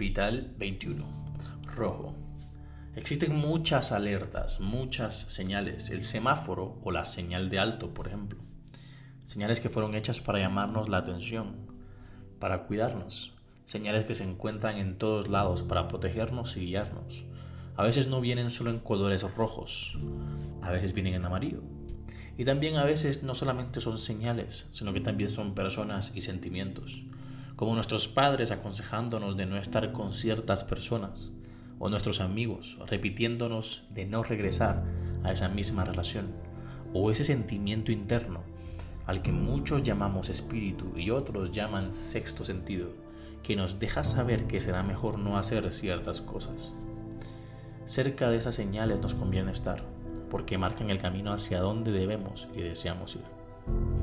Vital 21. Rojo. Existen muchas alertas, muchas señales. El semáforo o la señal de alto, por ejemplo. Señales que fueron hechas para llamarnos la atención, para cuidarnos. Señales que se encuentran en todos lados para protegernos y guiarnos. A veces no vienen solo en colores rojos, a veces vienen en amarillo. Y también a veces no solamente son señales, sino que también son personas y sentimientos como nuestros padres aconsejándonos de no estar con ciertas personas, o nuestros amigos repitiéndonos de no regresar a esa misma relación, o ese sentimiento interno al que muchos llamamos espíritu y otros llaman sexto sentido, que nos deja saber que será mejor no hacer ciertas cosas. Cerca de esas señales nos conviene estar, porque marcan el camino hacia donde debemos y deseamos ir.